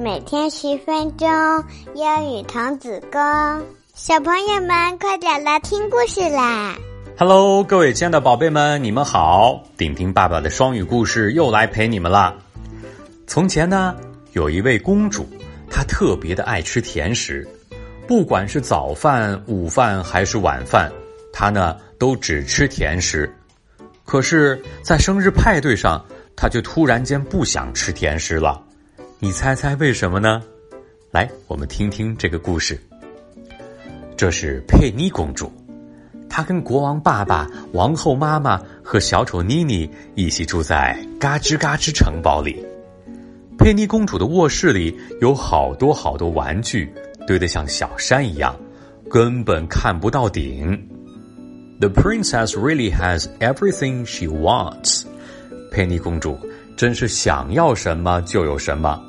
每天十分钟英语童子功，小朋友们快点来听故事啦！Hello，各位亲爱的宝贝们，你们好！顶顶爸爸的双语故事又来陪你们了。从前呢，有一位公主，她特别的爱吃甜食，不管是早饭、午饭还是晚饭，她呢都只吃甜食。可是，在生日派对上，她就突然间不想吃甜食了。你猜猜为什么呢？来，我们听听这个故事。这是佩妮公主，她跟国王爸爸、王后妈妈和小丑妮妮一起住在嘎吱嘎吱城堡里。佩妮公主的卧室里有好多好多玩具，堆得像小山一样，根本看不到顶。The princess really has everything she wants。佩妮公主真是想要什么就有什么。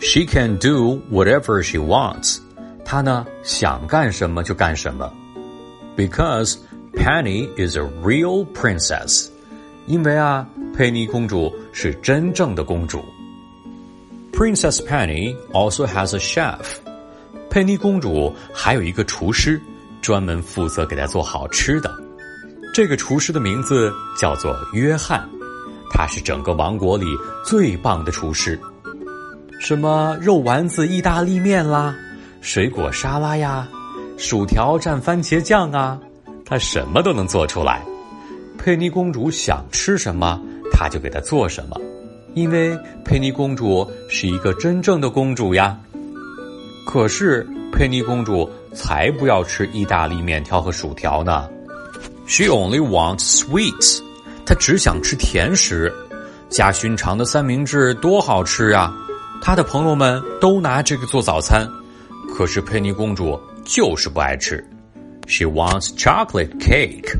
She can do whatever she wants. 她呢想干什么就干什么。Because Penny is a real princess. 因为啊，佩妮公主是真正的公主。Princess Penny also has a chef. 佩妮公主还有一个厨师，专门负责给她做好吃的。这个厨师的名字叫做约翰， 他是整个王国里最棒的厨师。什么肉丸子意大利面啦，水果沙拉呀，薯条蘸番茄酱啊，他什么都能做出来。佩妮公主想吃什么，他就给她做什么，因为佩妮公主是一个真正的公主呀。可是佩妮公主才不要吃意大利面条和薯条呢，She only wants sweets，他只想吃甜食，加熏肠的三明治多好吃啊。他的朋友们都拿这个做早餐，可是佩妮公主就是不爱吃。She wants chocolate cake，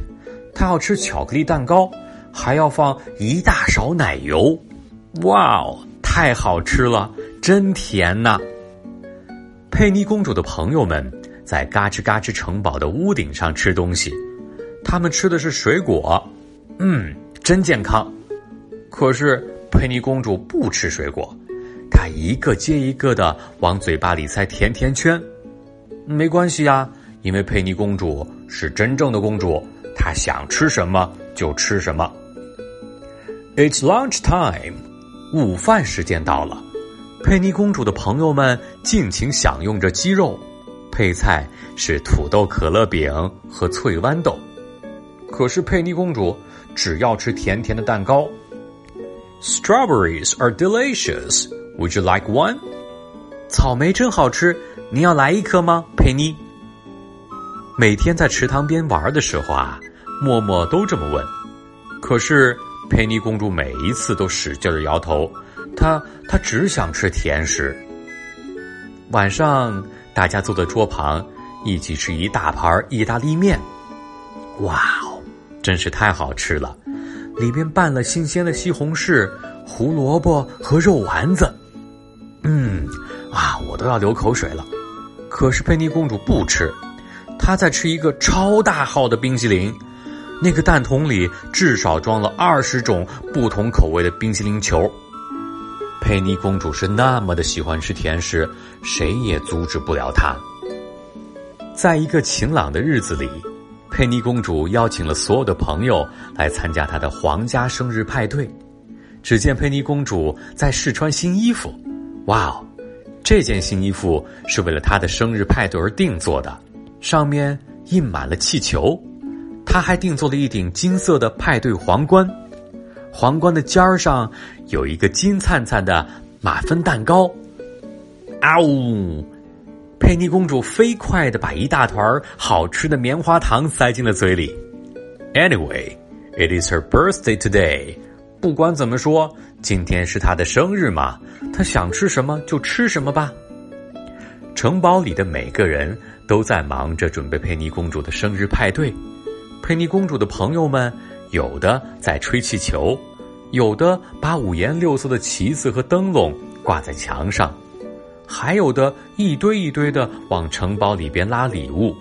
她要吃巧克力蛋糕，还要放一大勺奶油。哇哦，太好吃了，真甜呐！佩妮公主的朋友们在嘎吱嘎吱城堡的屋顶上吃东西，他们吃的是水果，嗯，真健康。可是佩妮公主不吃水果。她一个接一个的往嘴巴里塞甜甜圈，没关系呀，因为佩妮公主是真正的公主，她想吃什么就吃什么。It's lunch time，午饭时间到了，佩妮公主的朋友们尽情享用着鸡肉，配菜是土豆可乐饼和脆豌豆，可是佩妮公主只要吃甜甜的蛋糕。Strawberries are delicious。Would you like one？草莓真好吃，你要来一颗吗，佩妮？每天在池塘边玩的时候啊，默默都这么问。可是佩妮公主每一次都使劲的摇头，她她只想吃甜食。晚上大家坐在桌旁，一起吃一大盘意大利面。哇，真是太好吃了！里边拌了新鲜的西红柿、胡萝卜和肉丸子。嗯，啊，我都要流口水了。可是佩妮公主不吃，她在吃一个超大号的冰淇淋。那个蛋筒里至少装了二十种不同口味的冰淇淋球。佩妮公主是那么的喜欢吃甜食，谁也阻止不了她。在一个晴朗的日子里，佩妮公主邀请了所有的朋友来参加她的皇家生日派对。只见佩妮公主在试穿新衣服。哇哦，这件新衣服是为了她的生日派对而定做的，上面印满了气球。她还定做了一顶金色的派对皇冠，皇冠的尖儿上有一个金灿灿的马芬蛋糕。啊呜！佩妮公主飞快的把一大团好吃的棉花糖塞进了嘴里。Anyway, it is her birthday today. 不管怎么说，今天是她的生日嘛，她想吃什么就吃什么吧。城堡里的每个人都在忙着准备佩妮公主的生日派对。佩妮公主的朋友们，有的在吹气球，有的把五颜六色的旗子和灯笼挂在墙上，还有的一堆一堆的往城堡里边拉礼物。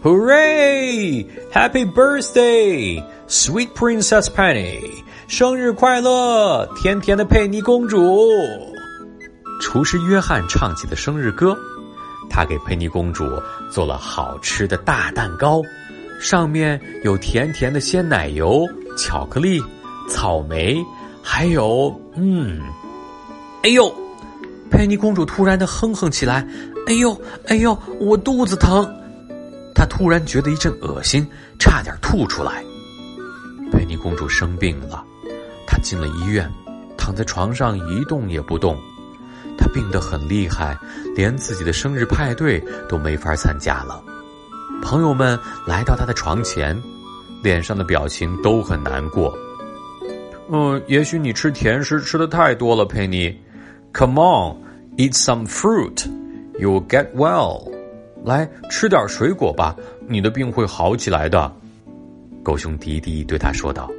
Hooray! Happy birthday, sweet Princess Penny! 生日快乐，甜甜的佩妮公主！厨师约翰唱起的生日歌。他给佩妮公主做了好吃的大蛋糕，上面有甜甜的鲜奶油、巧克力、草莓，还有……嗯，哎呦！佩妮公主突然的哼哼起来，“哎呦，哎呦，我肚子疼！”她突然觉得一阵恶心，差点吐出来。佩妮公主生病了，她进了医院，躺在床上一动也不动。她病得很厉害，连自己的生日派对都没法参加了。朋友们来到她的床前，脸上的表情都很难过。嗯，也许你吃甜食吃的太多了，佩妮。Come on, eat some fruit, you'll get well. 来吃点水果吧，你的病会好起来的。狗熊迪迪对他说道。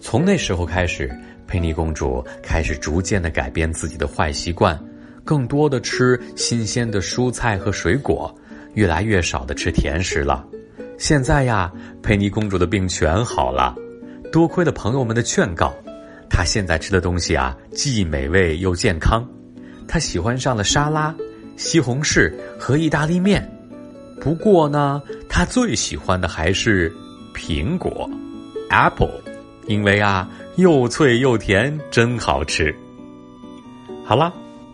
从那时候开始，佩妮公主开始逐渐的改变自己的坏习惯，更多的吃新鲜的蔬菜和水果，越来越少的吃甜食了。现在呀，佩妮公主的病全好了，多亏了朋友们的劝告。他现在吃的东西啊，既美味又健康。他喜欢上了沙拉、西红柿和意大利面。不过呢，他最喜欢的还是苹果 （apple），因为啊，又脆又甜，真好吃。好了，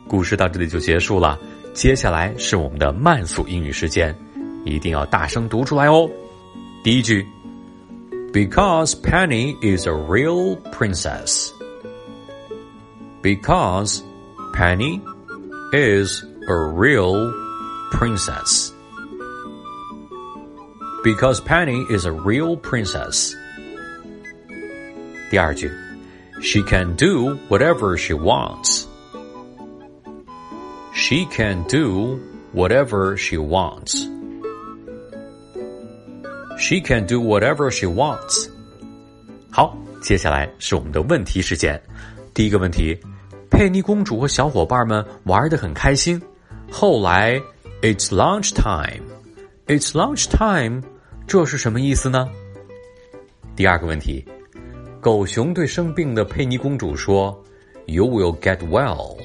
故事到这里就结束了。接下来是我们的慢速英语时间，一定要大声读出来哦。第一句。Because Penny is a real princess. Because Penny is a real princess. Because Penny is a real princess. 第二句, she can do whatever she wants. She can do whatever she wants. She can do whatever she wants。好，接下来是我们的问题时间。第一个问题，佩妮公主和小伙伴们玩得很开心。后来，It's lunch time。It's lunch time，这是什么意思呢？第二个问题，狗熊对生病的佩妮公主说：“You will get well。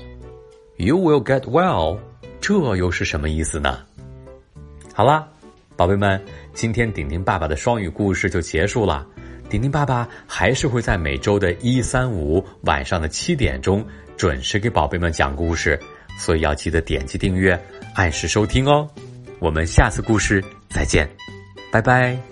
”You will get well，这又是什么意思呢？好啦，宝贝们。今天顶顶爸爸的双语故事就结束了，顶顶爸爸还是会在每周的一三五晚上的七点钟准时给宝贝们讲故事，所以要记得点击订阅，按时收听哦。我们下次故事再见，拜拜。